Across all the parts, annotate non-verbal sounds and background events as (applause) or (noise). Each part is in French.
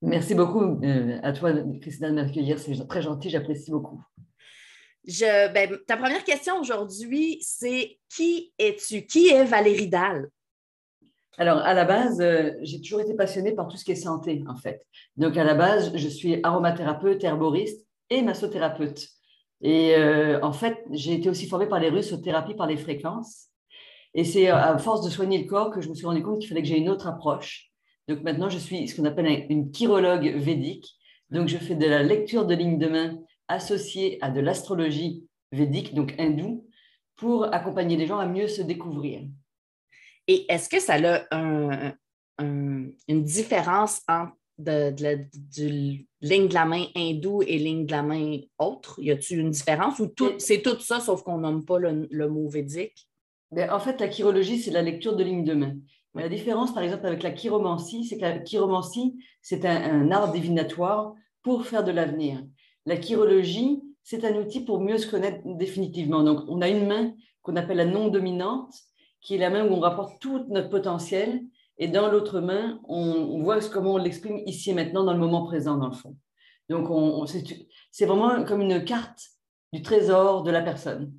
Merci beaucoup euh, à toi, Christina, de m'accueillir. C'est très gentil, j'apprécie beaucoup. Je, ben, ta première question aujourd'hui, c'est qui es-tu? Qui est Valérie Dalle? Alors, à la base, euh, j'ai toujours été passionnée par tout ce qui est santé, en fait. Donc, à la base, je suis aromathérapeute, herboriste et massothérapeute. Et euh, en fait, j'ai été aussi formée par les Russes aux thérapies par les fréquences. Et c'est à force de soigner le corps que je me suis rendu compte qu'il fallait que j'ai une autre approche. Donc maintenant, je suis ce qu'on appelle une chirologue védique. Donc je fais de la lecture de lignes de main associée à de l'astrologie védique, donc hindoue, pour accompagner les gens à mieux se découvrir. Et est-ce que ça a une différence entre de, du ligne de la main hindoue et ligne de la main autre? Y a-t-il une différence ou c'est tout ça sauf qu'on nomme pas le, mot védique? Ben, en fait, la chirologie, c'est la lecture de lignes de main. La différence, par exemple, avec la chiromancie, c'est que la chiromancie, c'est un, art divinatoire pour faire de l'avenir. La chirologie, c'est un outil pour mieux se connaître définitivement. Donc, on a une main qu'on appelle la non dominante, qui est la main où on rapporte tout notre potentiel, et dans l'autre main, on, voit comment on l'exprime ici et maintenant, dans le moment présent, dans le fond. Donc, c'est vraiment comme une carte du trésor de la personne.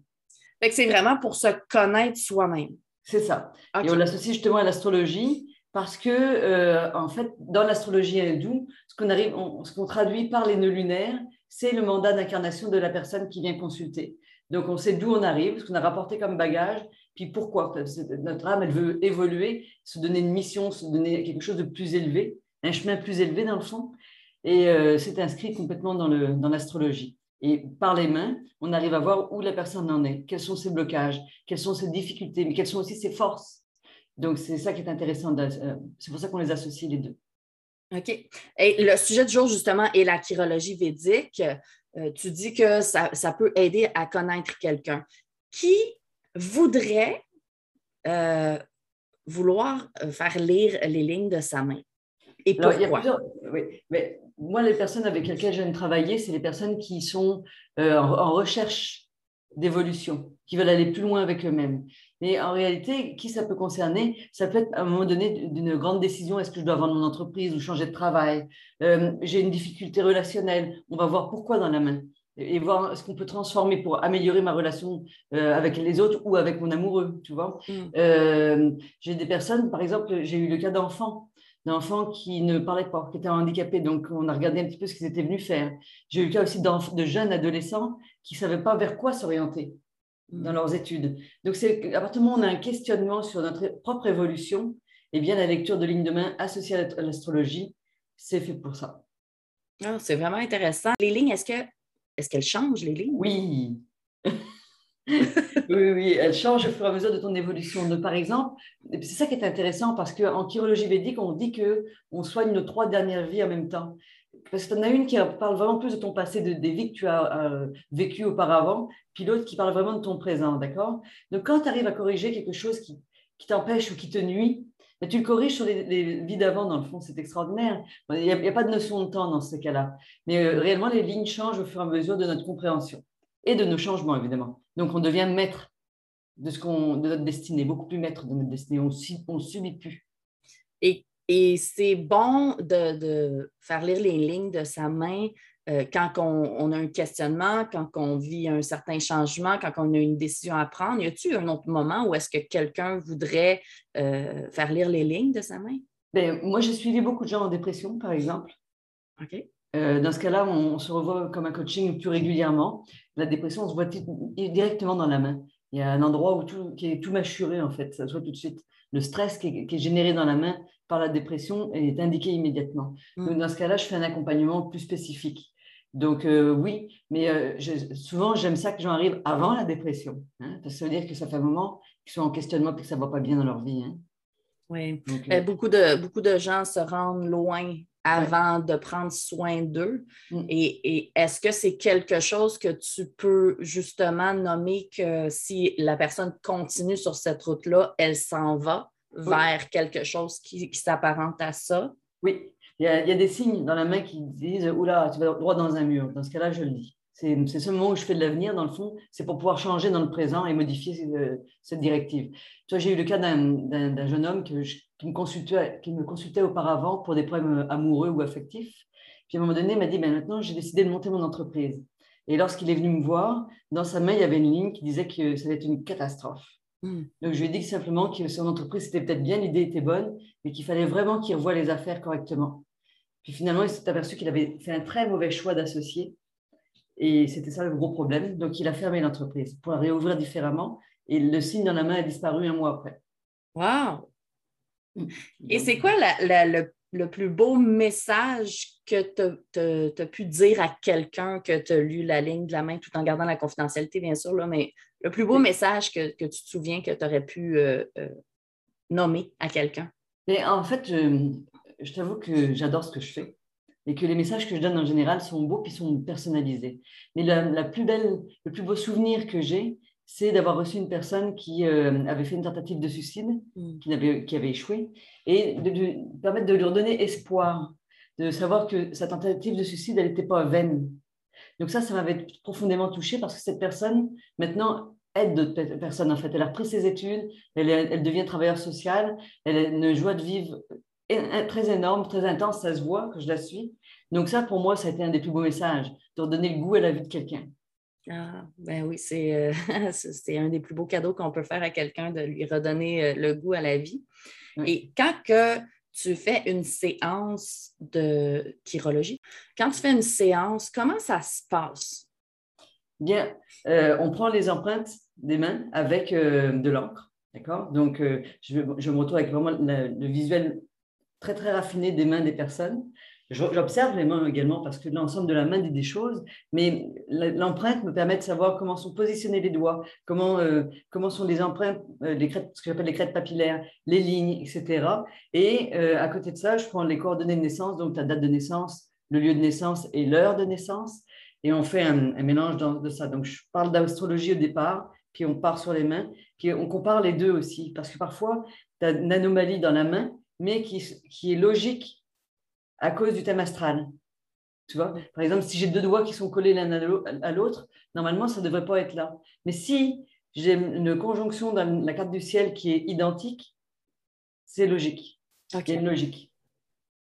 C'est vraiment pour se connaître soi-même. C'est ça. Et on l'associe justement à l'astrologie parce que, euh, en fait, dans l'astrologie hindoue, ce qu'on arrive, ce qu'on traduit par les nœuds lunaires, c'est le mandat d'incarnation de la personne qui vient consulter. Donc, on sait d'où on arrive, ce qu'on a rapporté comme bagage, puis pourquoi. Notre âme, elle veut évoluer, se donner une mission, se donner quelque chose de plus élevé, un chemin plus élevé dans le fond. Et euh, c'est inscrit complètement dans l'astrologie. Et par les mains, on arrive à voir où la personne en est, quels sont ses blocages, quelles sont ses difficultés, mais quelles sont aussi ses forces. Donc, c'est ça qui est intéressant. Euh, c'est pour ça qu'on les associe les deux. OK. Et le sujet du jour, justement, est la chirologie védique. Euh, tu dis que ça, peut aider à connaître quelqu'un. Qui voudrait euh, vouloir faire lire les lignes de sa main? Et pourquoi? oui, mais moi, les personnes avec lesquelles j'aime travailler, c'est les personnes qui sont euh, en, recherche d'évolution, qui veulent aller plus loin avec eux-mêmes. Mais en réalité, qui ça peut concerner? Ça peut être à un moment donné d'une grande décision, est-ce que je dois vendre mon entreprise ou changer de travail? Euh, J'ai une difficulté relationnelle, on va voir pourquoi dans la main et voir ce qu'on peut transformer pour améliorer ma relation euh, avec les autres ou avec mon amoureux, tu vois? Mm. j'ai des personnes, par exemple, j'ai eu le cas d'enfants d'enfants qui ne parlaient pas, qui étaient handicapés. Donc, on a regardé un petit peu ce qu'ils étaient venus faire. J'ai eu le cas aussi de jeunes adolescents qui ne savaient pas vers quoi s'orienter dans leurs études. Donc, c'est à partir du moment où on a un questionnement sur notre propre évolution, eh bien, la lecture de lignes de main associée à l'astrologie, c'est fait pour ça. Ah, c'est vraiment intéressant. Les lignes, est-ce que est-ce qu'elles changent, les lignes? Oui. (laughs) oui, oui, elle change au fur et à mesure de ton évolution. Par exemple, c'est ça qui est intéressant parce qu'en chirologie védique, on dit qu'on soigne nos trois dernières vies en même temps. Parce que tu en as une qui parle vraiment plus de ton passé, de, des vies que tu as euh, vécues auparavant, puis l'autre qui parle vraiment de ton présent, d'accord? Donc, quand tu arrives à corriger quelque chose qui, t'empêche ou qui te nuit, ben, tu le corriges sur les, vies d'avant, dans le fond, c'est extraordinaire. Il n'y a, pas de notion de temps dans ce cas-là. Mais euh, réellement, les lignes changent au fur et à mesure de notre compréhension et de nos changements, évidemment. Donc, on devient maître de, ce qu'on, de notre destinée, beaucoup plus maître de notre destinée. On ne subit plus. Et, et c'est bon de, de, faire lire les lignes de sa main euh, quand on, a un questionnement, quand on vit un certain changement, quand on a une décision à prendre. Y a-t-il un autre moment où est-ce que quelqu'un voudrait euh, faire lire les lignes de sa main? Bien, moi, j'ai suivi beaucoup de gens en dépression, par exemple. OK. Euh, dans ce cas-là, on, se revoit comme un coaching plus régulièrement. La dépression, on se voit directement dans la main. Il y a un endroit où tout, qui est tout mâchuré, en fait. Ça se voit tout de suite. Le stress qui est, généré dans la main par la dépression est indiqué immédiatement. Mm. dans ce cas-là, je fais un accompagnement plus spécifique. Donc euh, oui, mais euh, souvent j'aime ça que les gens arrivent avant la dépression, hein, parce que ça veut dire que ça fait un moment qu'ils sont en questionnement et que ça ne va pas bien dans leur vie. Hein. Oui, beaucoup, de, beaucoup de gens se rendent loin avant de prendre soin d'eux. Mm. Et, est-ce que c'est quelque chose que tu peux justement nommer que si la personne continue sur cette route-là, elle s'en va vers quelque chose qui, s'apparente à ça? Oui, il y, a, il y, a, des signes dans la main qui disent Oula, tu vas droit dans un mur. Dans ce cas-là, je le dis. C'est ce moment où je fais de l'avenir, dans le fond, c'est pour pouvoir changer dans le présent et modifier euh, cette directive. Toi, j'ai eu le cas d'un jeune homme qui, me consultait, qui me consultait auparavant pour des problèmes amoureux ou affectifs. Puis à un moment donné, il m'a dit, ben, maintenant, j'ai décidé de monter mon entreprise. Et lorsqu'il est venu me voir, dans sa main, il y avait une ligne qui disait que ça allait être une catastrophe. Hmm. Donc, je lui ai dit simplement que son entreprise, c'était peut-être bien, l'idée était bonne, mais qu'il fallait vraiment qu'il revoie les affaires correctement. Puis finalement, il s'est aperçu qu'il avait fait un très mauvais choix d'associé et c'était ça le gros problème. Donc, il a fermé l'entreprise pour la réouvrir différemment. Et le signe dans la main a disparu un mois après. Wow! Et c'est quoi le, plus beau message que tu as pu dire à quelqu'un que tu as lu la ligne de la main tout en gardant la confidentialité, bien sûr, là, mais le plus beau message que, tu te souviens que tu aurais pu euh, euh, nommer à quelqu'un? En fait, je, je t'avoue que j'adore ce que je fais et que les messages que je donne en général sont beaux puis sont personnalisés. Mais la, plus belle, le plus beau souvenir que j'ai, c'est d'avoir reçu une personne qui euh, avait fait une tentative de suicide, mm. qui, avait, qui avait échoué, et de, permettre de lui donner espoir, de savoir que sa tentative de suicide, elle n'était pas vaine. Donc ça, ça m'avait profondément touchée parce que cette personne, maintenant, aide d'autres personnes. En fait, elle a repris ses études, elle, elle devient travailleur social, elle a une joie de vivre très énorme, très intense, ça se voit que je la suis. Donc ça, pour moi, ça a été un des plus beaux messages, de redonner le goût à la vie de quelqu'un. Ah, ben oui, c'est euh, (laughs) un des plus beaux cadeaux qu'on peut faire à quelqu'un, de lui redonner euh, le goût à la vie. Et quand que tu fais une séance de chirologie, quand tu fais une séance, comment ça se passe? Bien, euh, on prend les empreintes des mains avec de l'encre. D'accord? Donc, je, je, me retrouve avec vraiment le visuel très, très raffiné des mains des personnes. J'observe les mains également parce que l'ensemble de la main dit des choses, mais l'empreinte me permet de savoir comment sont positionnés les doigts, comment, euh, comment sont les empreintes, euh, les crêtes, ce que j'appelle les crêtes papillaires, les lignes, etc. Et euh, à côté de ça, je prends les coordonnées de naissance, donc la date de naissance, le lieu de naissance et l'heure de naissance, et on fait un, un mélange de ça. Donc je parle d'astrologie au départ, puis on part sur les mains, puis on compare les deux aussi, parce que parfois, tu as une anomalie dans la main, mais qui, qui est logique à cause du thème astral. Tu vois Par exemple, si j'ai deux doigts qui sont collés l'un à l'autre, normalement, ça ne devrait pas être là. Mais si j'ai une conjonction dans la carte du ciel qui est identique, c'est logique. Il y a une logique.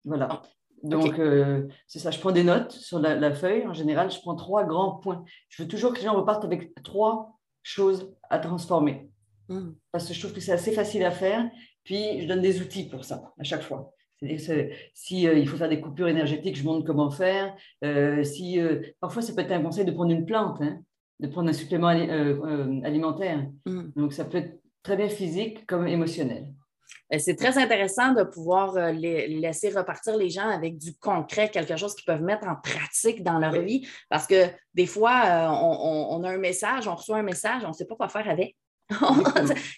Voilà. Ah, Donc, euh, c'est ça. Je prends des notes sur la, feuille. En général, je prends trois grands points. Je veux toujours que les gens repartent avec trois choses à transformer. Hmm. Parce que je trouve que c'est assez facile à faire puis, je donne des outils pour ça à chaque fois. C'est-à-dire si euh, il faut faire des coupures énergétiques, je montre comment faire. Euh, si, euh, parfois, ça peut être un conseil de prendre une plante, hein, de prendre un supplément alimentaire. Mm. Donc, ça peut être très bien physique comme émotionnel. C'est très intéressant de pouvoir laisser repartir les gens avec du concret, quelque chose qu'ils peuvent mettre en pratique dans leur vie. Parce que des fois, on, a un message, on reçoit un message, on ne sait pas quoi faire avec.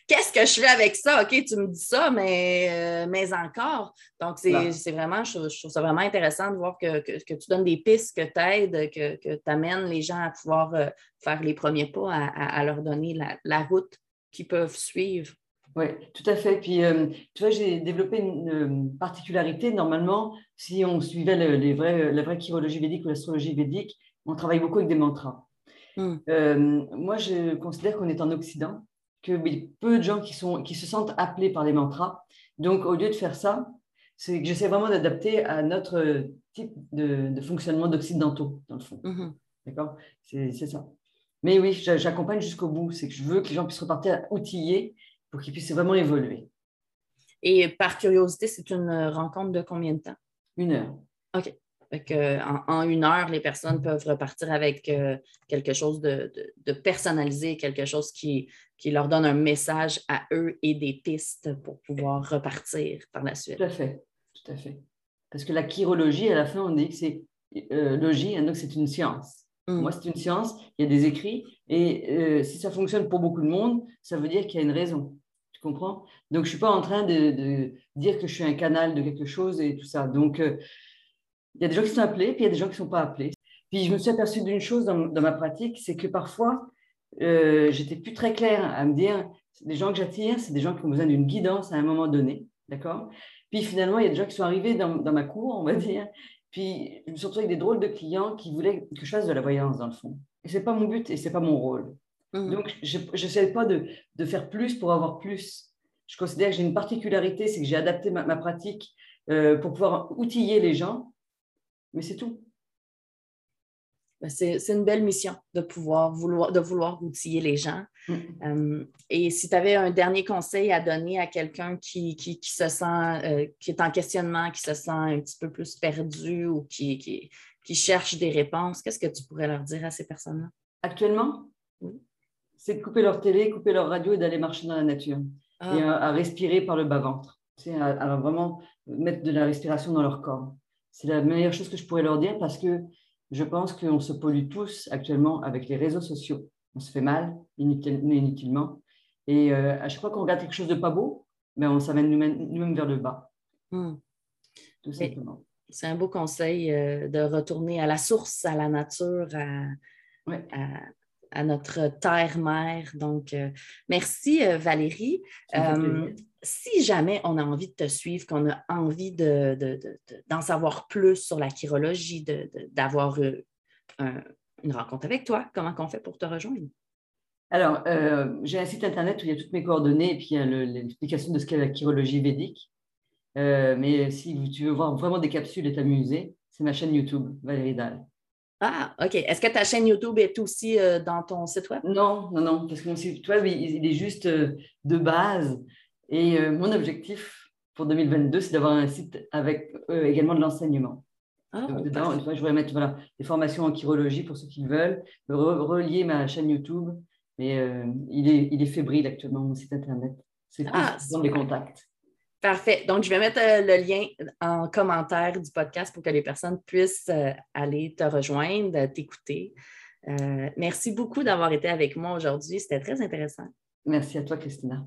Qu'est-ce que je fais avec ça? OK, tu me dis ça, mais, euh, mais encore. Donc, c'est vraiment, je, trouve ça vraiment intéressant de voir que, tu donnes des pistes, que tu aides, que, tu amènes les gens à pouvoir euh, faire les premiers pas, à, leur donner la, route qu'ils peuvent suivre. Oui, tout à fait. Puis, euh, tu vois, j'ai développé une, particularité. Normalement, si on suivait les vrais, la vraie chirologie védique ou l'astrologie védique, on travaille beaucoup avec des mantras. Hmm. moi, je considère qu'on est en Occident que peu de gens qui, sont, qui se sentent appelés par les mantras. Donc, au lieu de faire ça, c'est que j'essaie vraiment d'adapter à notre type de, fonctionnement d'occidentaux, dans le fond. Mm-hmm. D'accord? C'est ça. Mais oui, j'accompagne jusqu'au bout. C'est que je veux que les gens puissent repartir outillés pour qu'ils puissent vraiment évoluer. Et par curiosité, c'est une rencontre de combien de temps? Une heure. OK en, une heure, les personnes peuvent repartir avec euh, quelque chose de, personnalisé, quelque chose qui, qui leur donne un message à eux et des pistes pour pouvoir repartir par la suite. Tout à fait, tout à fait. Parce que la chirologie, à la fin, on dit que c'est euh, logie, donc c'est une science. Mm. Moi, c'est une science, il y a des écrits, et euh, si ça fonctionne pour beaucoup de monde, ça veut dire qu'il y a une raison. Tu comprends? Donc, je ne suis pas en train de, dire que je suis un canal de quelque chose et tout ça. Donc, Il y a des gens qui sont appelés, puis il y a des gens qui ne sont pas appelés. Puis je me suis aperçue d'une chose dans, ma pratique, c'est que parfois, euh, j'étais plus très claire à me dire, les gens que j'attire, c'est des gens qui ont besoin d'une guidance à un moment donné, d'accord? Puis finalement, il y a des gens qui sont arrivés dans, dans, ma cour, on va dire, puis je me suis retrouvée avec des drôles de clients qui voulaient que je fasse de la voyance, dans le fond. Et ce n'est pas mon but et ce n'est pas mon rôle. Mmh. Donc, je n'essaie pas de, de, faire plus pour avoir plus. Je considère que j'ai une particularité, c'est que j'ai adapté ma, ma pratique euh, pour pouvoir outiller les gens, mais c'est tout. Ben, c'est une belle mission de pouvoir vouloir, de vouloir outiller les gens. Mm. Euh, et si tu avais un dernier conseil à donner à quelqu'un qui, qui, se sent, euh, qui est en questionnement, qui se sent un petit peu plus perdu ou qui, qui, qui cherche des réponses, qu'est-ce que tu pourrais leur dire à ces personnes-là? Actuellement, c'est de couper leur télé, couper leur radio et d'aller marcher dans la nature. Ah. Et à, respirer par le bas-ventre. C'est à, vraiment mettre de la respiration dans leur corps. C'est la meilleure chose que je pourrais leur dire parce que je pense qu'on se pollue tous actuellement avec les réseaux sociaux. On se fait mal inutilement. Et euh, à chaque fois qu'on regarde quelque chose de pas beau, ben on s'amène nous-mêmes vers le bas. Hmm. Tout simplement. C'est un beau conseil euh, de retourner à la source, à la nature, à, à notre terre-mère. Donc, euh, merci Valérie. Si jamais on a envie de te suivre, qu'on a envie d'en de, de, savoir plus sur la chirologie, d'avoir euh, une rencontre avec toi, comment on fait pour te rejoindre? Alors, euh, j'ai un site internet où il y a toutes mes coordonnées et puis il y a l'explication de ce qu'est la chirologie védique. mais si tu veux voir vraiment des capsules et t'amuser, c'est ma chaîne YouTube, Valérie Dahl. Ah, OK. Est-ce que ta chaîne YouTube est aussi euh, dans ton site web? Non, non, non, parce que mon site web, il, est juste euh, de base. Et euh, mon objectif pour 2022, c'est d'avoir un site avec également de l'enseignement. Ah, je voudrais mettre voilà, des formations en chirologie pour ceux qui veulent, relier ma chaîne YouTube. Mais il, est, il est fébrile actuellement, mon site Internet. C'est ah, dans les contacts. Parfait. Donc, je vais mettre euh, le lien en commentaire du podcast pour que les personnes puissent euh, aller te rejoindre, t'écouter. Euh, merci beaucoup d'avoir été avec moi aujourd'hui. C'était très intéressant. Merci à toi, Christina.